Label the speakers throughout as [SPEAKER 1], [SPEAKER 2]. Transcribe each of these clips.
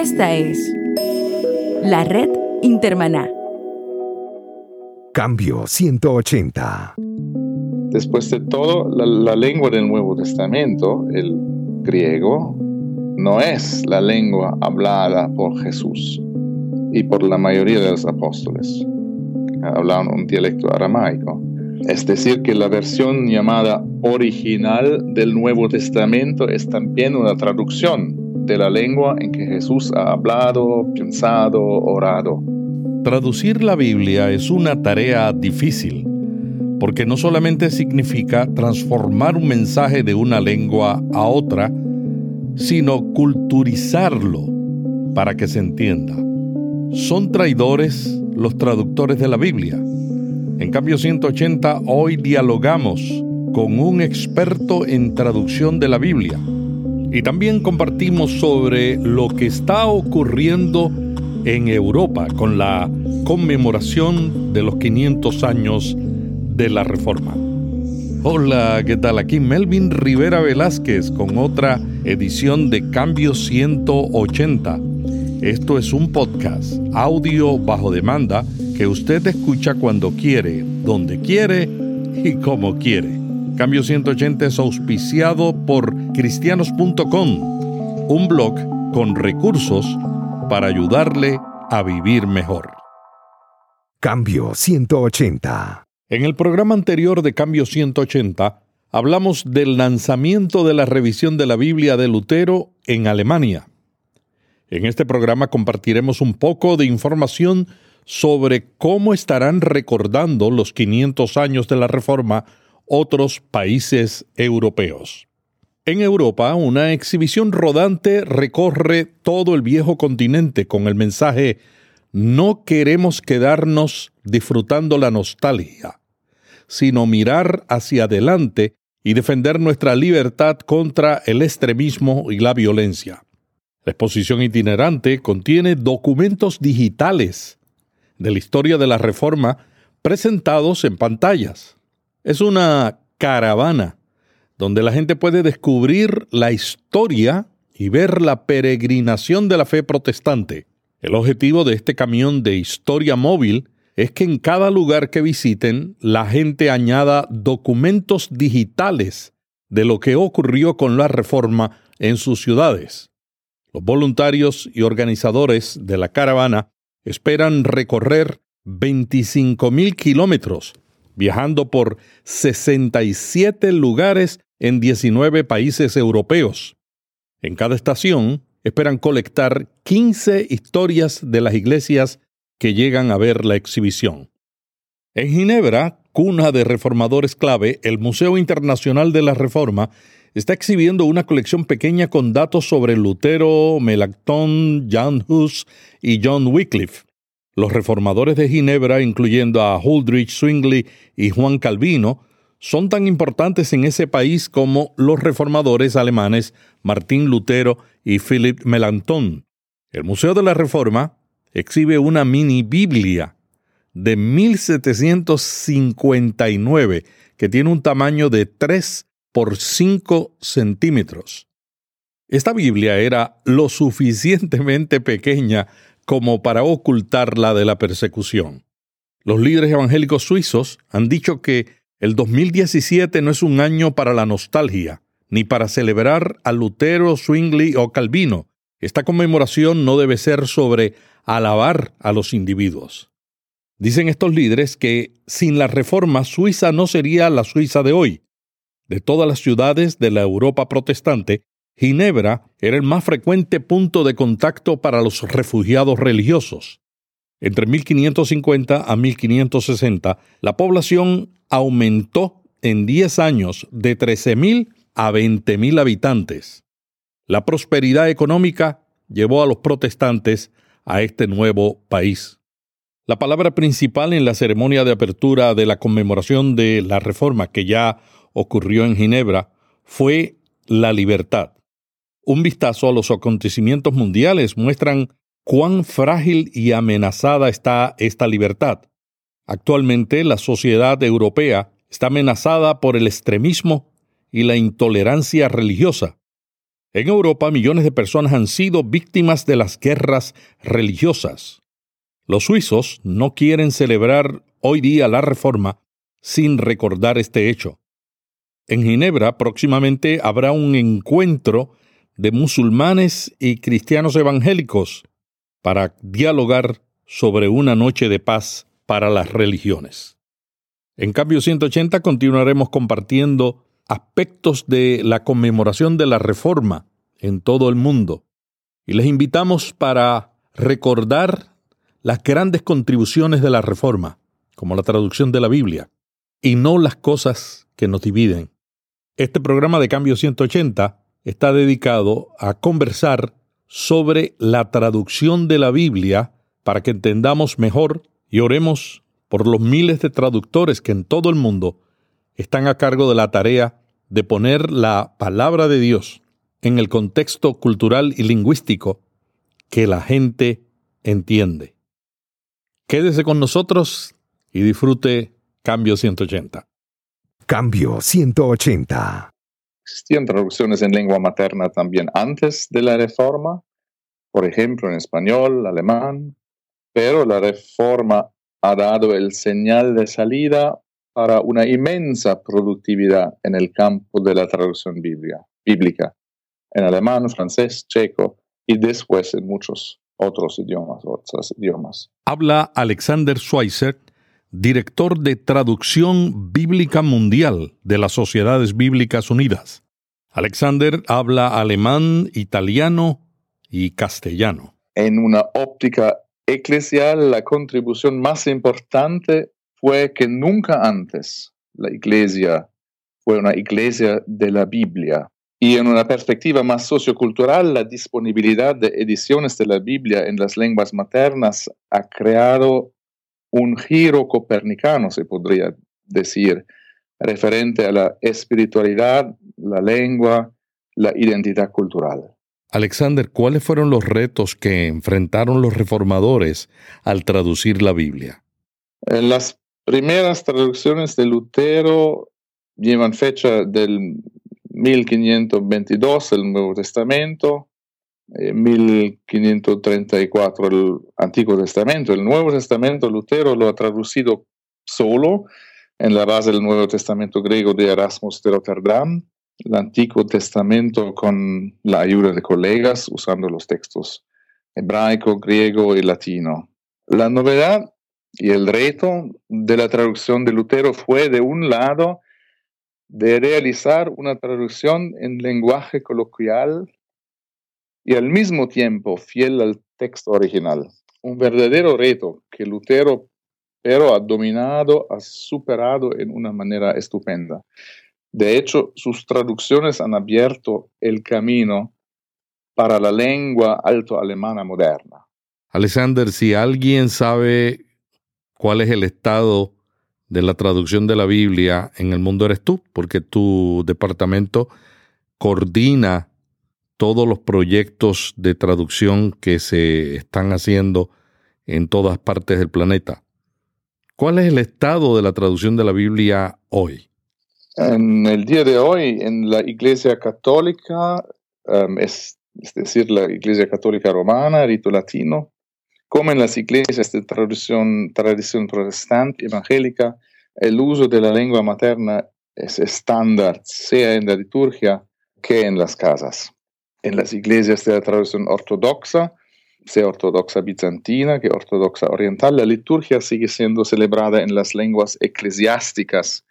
[SPEAKER 1] Esta es la red Intermaná.
[SPEAKER 2] Cambio 180.
[SPEAKER 3] Después de todo, la, la lengua del Nuevo Testamento, el griego, no es la lengua hablada por Jesús y por la mayoría de los apóstoles. Hablaban un dialecto aramaico. Es decir, que la versión llamada original del Nuevo Testamento es también una traducción de la lengua en que Jesús ha hablado, pensado, orado.
[SPEAKER 4] Traducir la Biblia es una tarea difícil, porque no solamente significa transformar un mensaje de una lengua a otra, sino culturizarlo para que se entienda. Son traidores los traductores de la Biblia. En cambio 180 hoy dialogamos con un experto en traducción de la Biblia y también compartimos sobre lo que está ocurriendo en Europa con la conmemoración de los 500 años de la Reforma. Hola, ¿qué tal? Aquí Melvin Rivera Velázquez con otra edición de Cambio 180. Esto es un podcast, audio bajo demanda, que usted escucha cuando quiere, donde quiere y como quiere. Cambio 180 es auspiciado por cristianos.com, un blog con recursos para ayudarle a vivir mejor.
[SPEAKER 2] Cambio 180.
[SPEAKER 4] En el programa anterior de Cambio 180 hablamos del lanzamiento de la revisión de la Biblia de Lutero en Alemania. En este programa compartiremos un poco de información sobre cómo estarán recordando los 500 años de la Reforma otros países europeos. En Europa, una exhibición rodante recorre todo el viejo continente con el mensaje No queremos quedarnos disfrutando la nostalgia sino mirar hacia adelante y defender nuestra libertad contra el extremismo y la violencia. La exposición itinerante contiene documentos digitales de la historia de la Reforma presentados en pantallas. Es una caravana donde la gente puede descubrir la historia y ver la peregrinación de la fe protestante. El objetivo de este camión de historia móvil es que en cada lugar que visiten la gente añada documentos digitales de lo que ocurrió con la reforma en sus ciudades. Los voluntarios y organizadores de la caravana esperan recorrer 25.000 kilómetros, viajando por 67 lugares en 19 países europeos. En cada estación esperan colectar 15 historias de las iglesias que llegan a ver la exhibición. En Ginebra, cuna de reformadores clave, el Museo Internacional de la Reforma está exhibiendo una colección pequeña con datos sobre Lutero, Melanchthon, Jan Hus y John Wycliffe. Los reformadores de Ginebra, incluyendo a Huldrych Zwingli y Juan Calvino, son tan importantes en ese país como los reformadores alemanes Martín Lutero y Philipp Melanchthon. El Museo de la Reforma exhibe una mini Biblia de 1759 que tiene un tamaño de 3 por 5 centímetros. Esta Biblia era lo suficientemente pequeña como para ocultar la de la persecución. Los líderes evangélicos suizos han dicho que el 2017 no es un año para la nostalgia, ni para celebrar a Lutero, Zwingli o Calvino. Esta conmemoración no debe ser sobre alabar a los individuos. Dicen estos líderes que sin la reforma Suiza no sería la Suiza de hoy. De todas las ciudades de la Europa protestante, Ginebra era el más frecuente punto de contacto para los refugiados religiosos. Entre 1550 a 1560, la población aumentó en 10 años de 13.000 a 20.000 habitantes. La prosperidad económica llevó a los protestantes a este nuevo país. La palabra principal en la ceremonia de apertura de la conmemoración de la reforma que ya ocurrió en Ginebra fue la libertad. Un vistazo a los acontecimientos mundiales muestran cuán frágil y amenazada está esta libertad. Actualmente la sociedad europea está amenazada por el extremismo y la intolerancia religiosa. En Europa, millones de personas han sido víctimas de las guerras religiosas. Los suizos no quieren celebrar hoy día la reforma sin recordar este hecho. En Ginebra próximamente habrá un encuentro de musulmanes y cristianos evangélicos para dialogar sobre una noche de paz para las religiones. En cambio 180 continuaremos compartiendo aspectos de la conmemoración de la Reforma en todo el mundo y les invitamos para recordar las grandes contribuciones de la Reforma, como la traducción de la Biblia, y no las cosas que nos dividen. Este programa de Cambio 180 está dedicado a conversar sobre la traducción de la Biblia para que entendamos mejor y oremos por los miles de traductores que en todo el mundo están a cargo de la tarea de poner la palabra de Dios en el contexto cultural y lingüístico que la gente entiende. Quédese con nosotros y disfrute Cambio 180.
[SPEAKER 2] Cambio 180.
[SPEAKER 3] Existían traducciones en lengua materna también antes de la reforma, por ejemplo en español, alemán, pero la reforma ha dado el señal de salida para una inmensa productividad en el campo de la traducción bíblica, en alemán, francés, checo y después en muchos otros idiomas, otros idiomas.
[SPEAKER 4] Habla Alexander Schweitzer, director de Traducción Bíblica Mundial de las Sociedades Bíblicas Unidas. Alexander habla alemán, italiano y castellano.
[SPEAKER 3] En una óptica eclesial, la contribución más importante fue que nunca antes la iglesia fue una iglesia de la Biblia. Y en una perspectiva más sociocultural, la disponibilidad de ediciones de la Biblia en las lenguas maternas ha creado un giro copernicano, se podría decir, referente a la espiritualidad, la lengua, la identidad cultural.
[SPEAKER 4] Alexander, ¿cuáles fueron los retos que enfrentaron los reformadores al traducir la Biblia?
[SPEAKER 3] En las primeras traducciones de Lutero llevan fecha del 1522 el Nuevo Testamento, 1534 eh, el Antiguo Testamento. El Nuevo Testamento Lutero lo ha traducido solo en la base del Nuevo Testamento griego de Erasmus de Rotterdam, el Antiguo Testamento con la ayuda de colegas usando los textos hebraico, griego y latino. La novedad y el reto de la traducción de Lutero fue, de un lado, de realizar una traducción en lenguaje coloquial y al mismo tiempo fiel al texto original. Un verdadero reto que Lutero pero ha dominado, ha superado en una manera estupenda. De hecho, sus traducciones han abierto el camino para la lengua alto alemana moderna.
[SPEAKER 4] Alexander, si alguien sabe cuál es el estado de la traducción de la Biblia en el mundo eres tú, porque tu departamento coordina todos los proyectos de traducción que se están haciendo en todas partes del planeta. ¿Cuál es el estado de la traducción de la Biblia hoy?
[SPEAKER 3] En el día de hoy, en la Iglesia Católica, um, es, decir, la Iglesia Católica Romana, rito latino, como en las iglesias de tradición, tradición protestante, evangélica, el uso de la lengua materna es estándar, sea en la liturgia que en las casas. En las iglesias de la tradición ortodoxa, sea ortodoxa bizantina que ortodoxa oriental, la liturgia sigue siendo celebrada en las lenguas eclesiásticas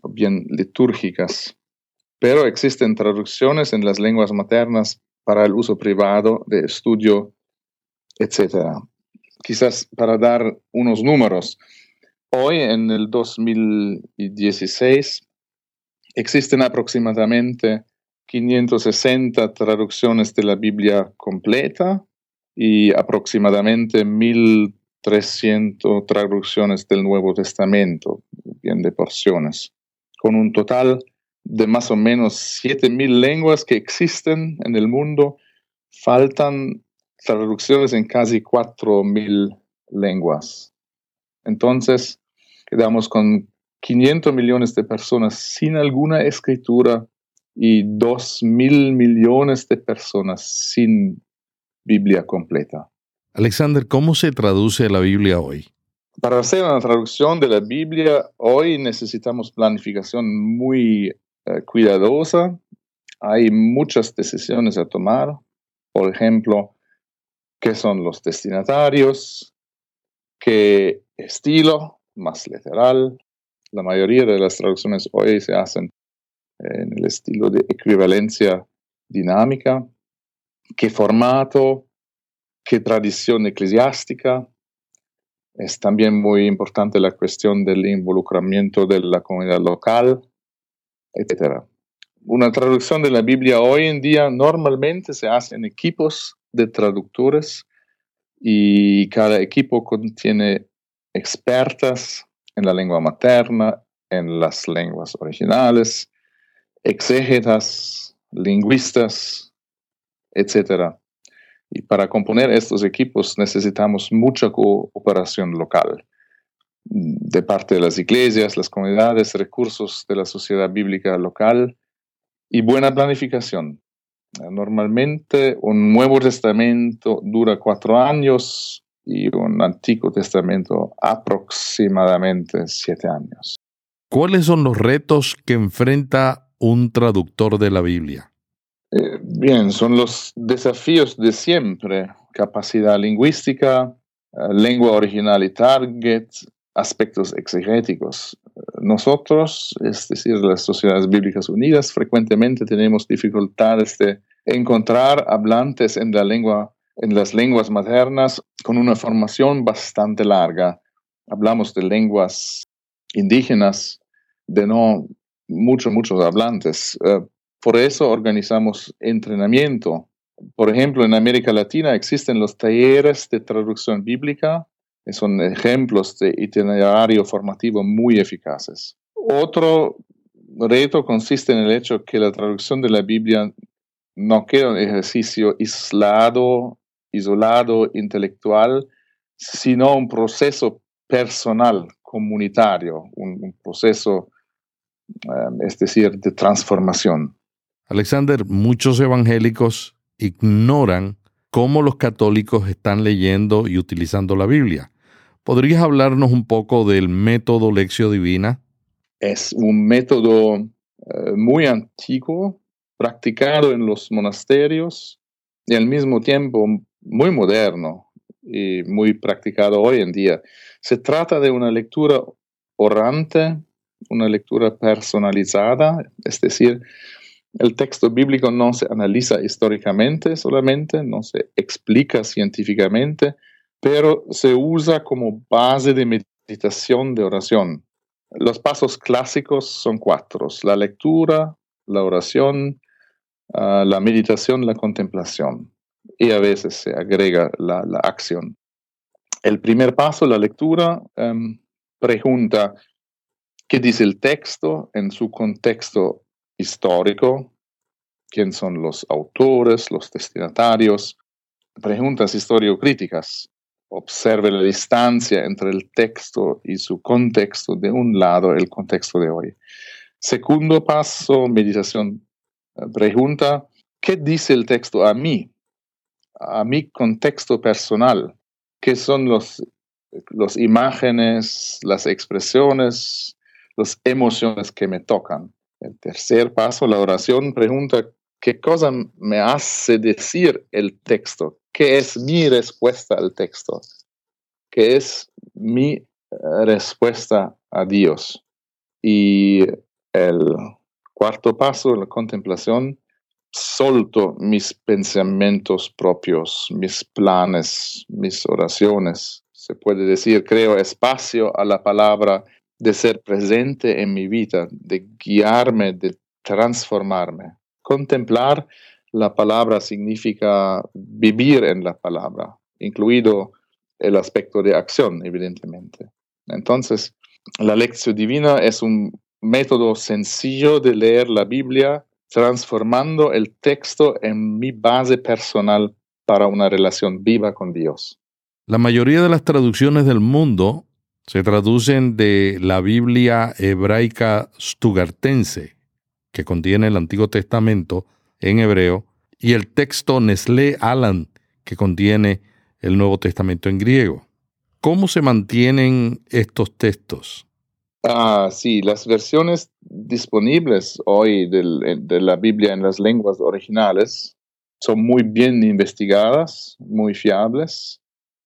[SPEAKER 3] o bien litúrgicas, pero existen traducciones en las lenguas maternas para el uso privado de estudio, etc. Quizás para dar unos números, hoy en el 2016 existen aproximadamente 560 traducciones de la Biblia completa y aproximadamente 1.300 traducciones del Nuevo Testamento, bien de porciones, con un total de más o menos 7.000 lenguas que existen en el mundo. Faltan traducciones en casi 4.000 lenguas. Entonces, quedamos con 500 millones de personas sin alguna escritura y dos mil millones de personas sin Biblia completa.
[SPEAKER 4] Alexander, ¿cómo se traduce la Biblia hoy?
[SPEAKER 3] Para hacer una traducción de la Biblia hoy necesitamos planificación muy eh, cuidadosa. Hay muchas decisiones a tomar. Por ejemplo, qué son los destinatarios, qué estilo más literal. La mayoría de las traducciones hoy se hacen en el estilo de equivalencia dinámica, qué formato, qué tradición eclesiástica. Es también muy importante la cuestión del involucramiento de la comunidad local, etc. Una traducción de la Biblia hoy en día normalmente se hace en equipos de traductores y cada equipo contiene expertas en la lengua materna, en las lenguas originales, exégetas, lingüistas, etc. Y para componer estos equipos necesitamos mucha cooperación local de parte de las iglesias, las comunidades, recursos de la sociedad bíblica local y buena planificación. Normalmente un Nuevo Testamento dura cuatro años y un Antiguo Testamento aproximadamente siete años.
[SPEAKER 4] ¿Cuáles son los retos que enfrenta un traductor de la Biblia?
[SPEAKER 3] Eh, bien, son los desafíos de siempre, capacidad lingüística, eh, lengua original y target, aspectos exegéticos. Nosotros, es decir, las sociedades bíblicas unidas, frecuentemente tenemos dificultades de encontrar hablantes en la lengua en las lenguas maternas con una formación bastante larga. Hablamos de lenguas indígenas de no muchos, muchos hablantes. Eh, por eso organizamos entrenamiento. Por ejemplo, en América Latina existen los talleres de traducción bíblica, que son ejemplos de itinerario formativo muy eficaces. Otro reto consiste en el hecho que la traducción de la Biblia no queda un ejercicio aislado, isolado, intelectual, sino un proceso personal, comunitario, un proceso es decir, de transformación.
[SPEAKER 4] Alexander, muchos evangélicos ignoran cómo los católicos están leyendo y utilizando la Biblia. ¿Podrías hablarnos un poco del método Lección Divina?
[SPEAKER 3] Es un método eh, muy antiguo, practicado en los monasterios y al mismo tiempo muy moderno y muy practicado hoy en día. Se trata de una lectura orante una lectura personalizada, es decir, el texto bíblico no se analiza históricamente solamente, no se explica científicamente, pero se usa como base de meditación de oración. Los pasos clásicos son cuatro, la lectura, la oración, ah, la meditación, la contemplación, y a veces se agrega la, acción. El primer paso, la lectura, em, pregunta, qué dice el texto en su contexto histórico, quién son los autores, los destinatarios, preguntas historiocríticas. Observe la distancia entre el texto y su contexto de un lado, el contexto de hoy. Segundo paso, meditación. Pregunta, ¿qué dice el texto a mí? A mi contexto personal. ¿Qué son los, los imágenes, las expresiones, las emociones que me tocan. El tercer paso, la oración, pregunta, ¿qué cosa me hace decir el texto? ¿Qué es mi respuesta al texto? ¿Qué es mi eh, respuesta a Dios? Y el cuarto paso, la contemplación, solto mis pensamientos propios, mis planes, mis oraciones. Se puede decir, creo espacio a la palabra de ser presente en mi vida, de guiarme, de transformarme. Contemplar la palabra significa vivir en la palabra, incluido el aspecto de acción, evidentemente. Entonces, la lección divina es un método sencillo de leer la Biblia, transformando el texto en mi base personal para una relación viva con Dios.
[SPEAKER 4] La mayoría de las traducciones del mundo se traducen de la Biblia hebraica stugartense. que contiene el Antiguo Testamento en hebreo, y el texto Nestlé Alan, que contiene el Nuevo Testamento en griego. ¿Cómo se mantienen estos textos?
[SPEAKER 3] Ah, sí, las versiones disponibles hoy de la Biblia en las lenguas originales son muy bien investigadas, muy fiables,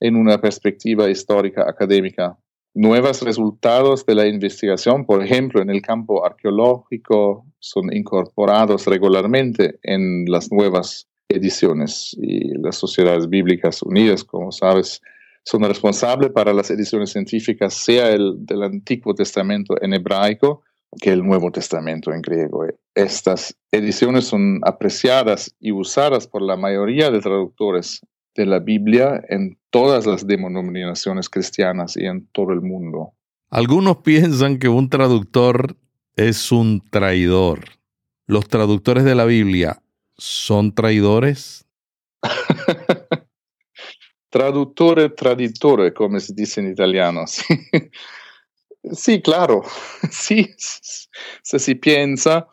[SPEAKER 3] en una perspectiva histórica académica. Nuevos resultados de la investigación, por ejemplo, en el campo arqueológico, son incorporados regularmente en las nuevas ediciones y las sociedades bíblicas unidas, como sabes, son responsables para las ediciones científicas, sea el del Antiguo Testamento en hebraico que el Nuevo Testamento en griego. Estas ediciones son apreciadas y usadas por la mayoría de traductores de la Biblia en todas las denominaciones cristianas y en todo el mundo.
[SPEAKER 4] Algunos piensan que un traductor es un traidor. ¿Los traductores de la Biblia son traidores?
[SPEAKER 3] Traduttore, traditore, como se dice en italiano. Sí, claro. Sí, se si piensa,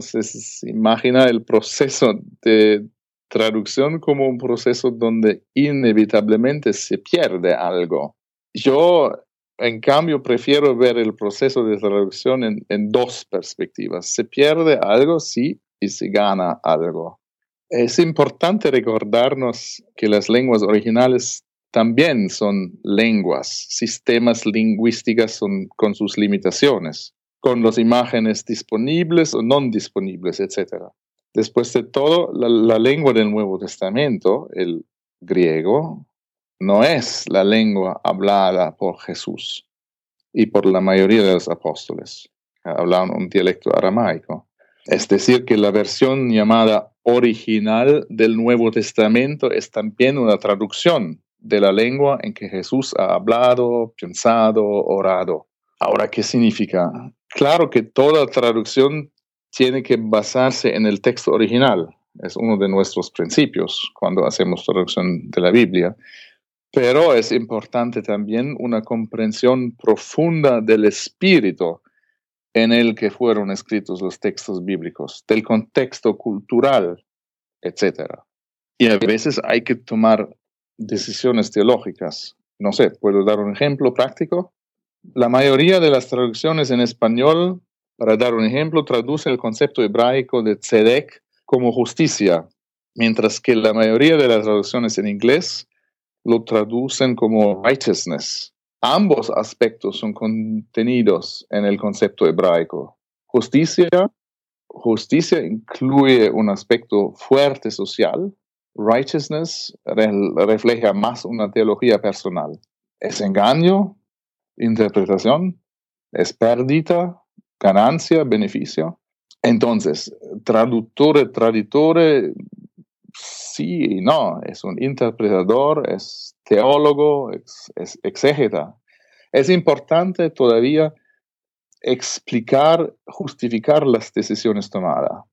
[SPEAKER 3] se, se imagina el proceso de traducción como un proceso donde inevitablemente se pierde algo. Yo, en cambio, prefiero ver el proceso de traducción en, en dos perspectivas. Se pierde algo, sí, y se gana algo. Es importante recordarnos que las lenguas originales también son lenguas, sistemas lingüísticos son, con sus limitaciones, con las imágenes disponibles o no disponibles, etc. Después de todo, la, lengua del Nuevo Testamento, el griego, no es la lengua hablada por Jesús y por la mayoría de los apóstoles. Hablan un dialecto aramaico. Es decir, que la versión llamada original del Nuevo Testamento es también una traducción de la lengua en que Jesús ha hablado, pensado, orado. Ahora, ¿qué significa? Claro que toda traducción tiene que basarse en el texto original. Es uno de nuestros principios cuando hacemos traducción de la Biblia. Pero es importante también una comprensión profunda del espíritu en el que fueron escritos los textos bíblicos, del contexto cultural, etc. Y a veces hay que tomar decisiones teológicas. No sé, ¿puedo dar un ejemplo práctico? La mayoría de las traducciones en español, para dar un ejemplo, traduce el concepto hebraico de tzedek como justicia, mientras que la mayoría de las traducciones en inglés lo traducen como righteousness. Ambos aspectos son contenidos en el concepto hebraico. Justicia, justicia incluye un aspecto fuerte social, righteousness refleja más una teología personal. Es engaño, interpretación, es pérdida, ganancia, beneficio. Entonces, traductor, traditore, sí y no, es un interpretador, es teólogo, es, es exégeta. Es importante todavía explicar, justificar las decisiones tomadas.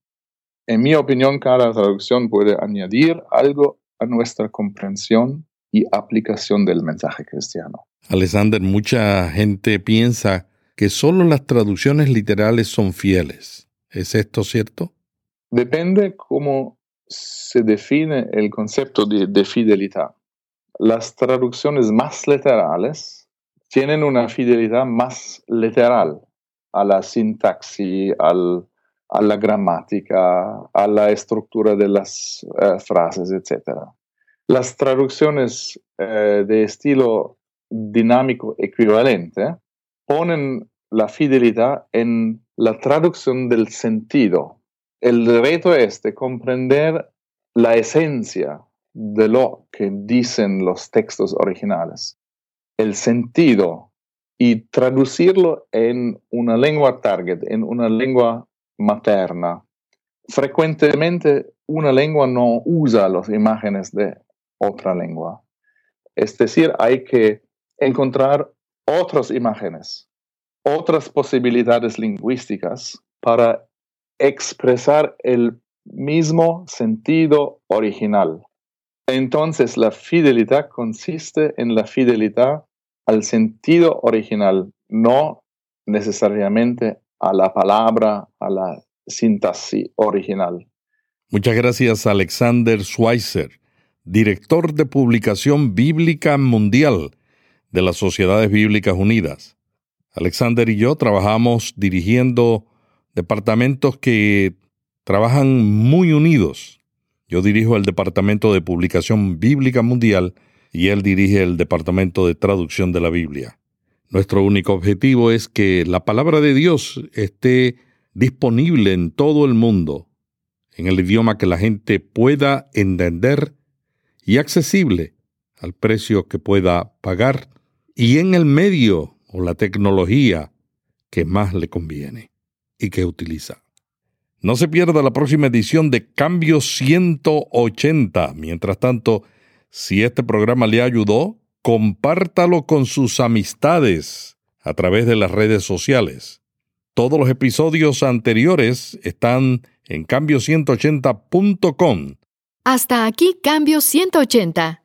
[SPEAKER 3] En mi opinión, cada traducción puede añadir algo a nuestra comprensión y aplicación del mensaje cristiano.
[SPEAKER 4] Alexander, mucha gente piensa que solo las traducciones literales son fieles. ¿Es esto cierto?
[SPEAKER 3] Depende cómo se define el concepto de, de fidelidad. Las traducciones más literales tienen una fidelidad más literal a la sintaxis, a la gramática, a la estructura de las eh, frases, etc. Las traducciones eh, de estilo dinámico equivalente ponen la fidelidad en la traducción del sentido. El reto es de comprender la esencia de lo que dicen los textos originales, el sentido, y traducirlo en una lengua target, en una lengua materna. Frecuentemente una lengua no usa las imágenes de otra lengua. Es decir, hay que encontrar otras imágenes, otras posibilidades lingüísticas para expresar el mismo sentido original. Entonces la fidelidad consiste en la fidelidad al sentido original, no necesariamente a la palabra, a la sintaxis original.
[SPEAKER 4] Muchas gracias, Alexander Schweitzer, director de publicación bíblica mundial de las Sociedades Bíblicas Unidas. Alexander y yo trabajamos dirigiendo departamentos que trabajan muy unidos. Yo dirijo el Departamento de Publicación Bíblica Mundial y él dirige el Departamento de Traducción de la Biblia. Nuestro único objetivo es que la palabra de Dios esté disponible en todo el mundo, en el idioma que la gente pueda entender y accesible al precio que pueda pagar y en el medio o la tecnología que más le conviene y que utiliza. No se pierda la próxima edición de Cambio 180. Mientras tanto, si este programa le ayudó, compártalo con sus amistades a través de las redes sociales. Todos los episodios anteriores están en cambio180.com.
[SPEAKER 1] Hasta aquí Cambio 180.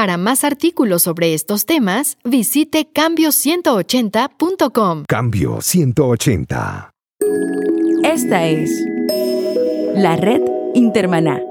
[SPEAKER 1] Para más artículos sobre estos temas, visite cambio180.com.
[SPEAKER 2] Cambio 180.
[SPEAKER 1] Esta es la red Intermaná.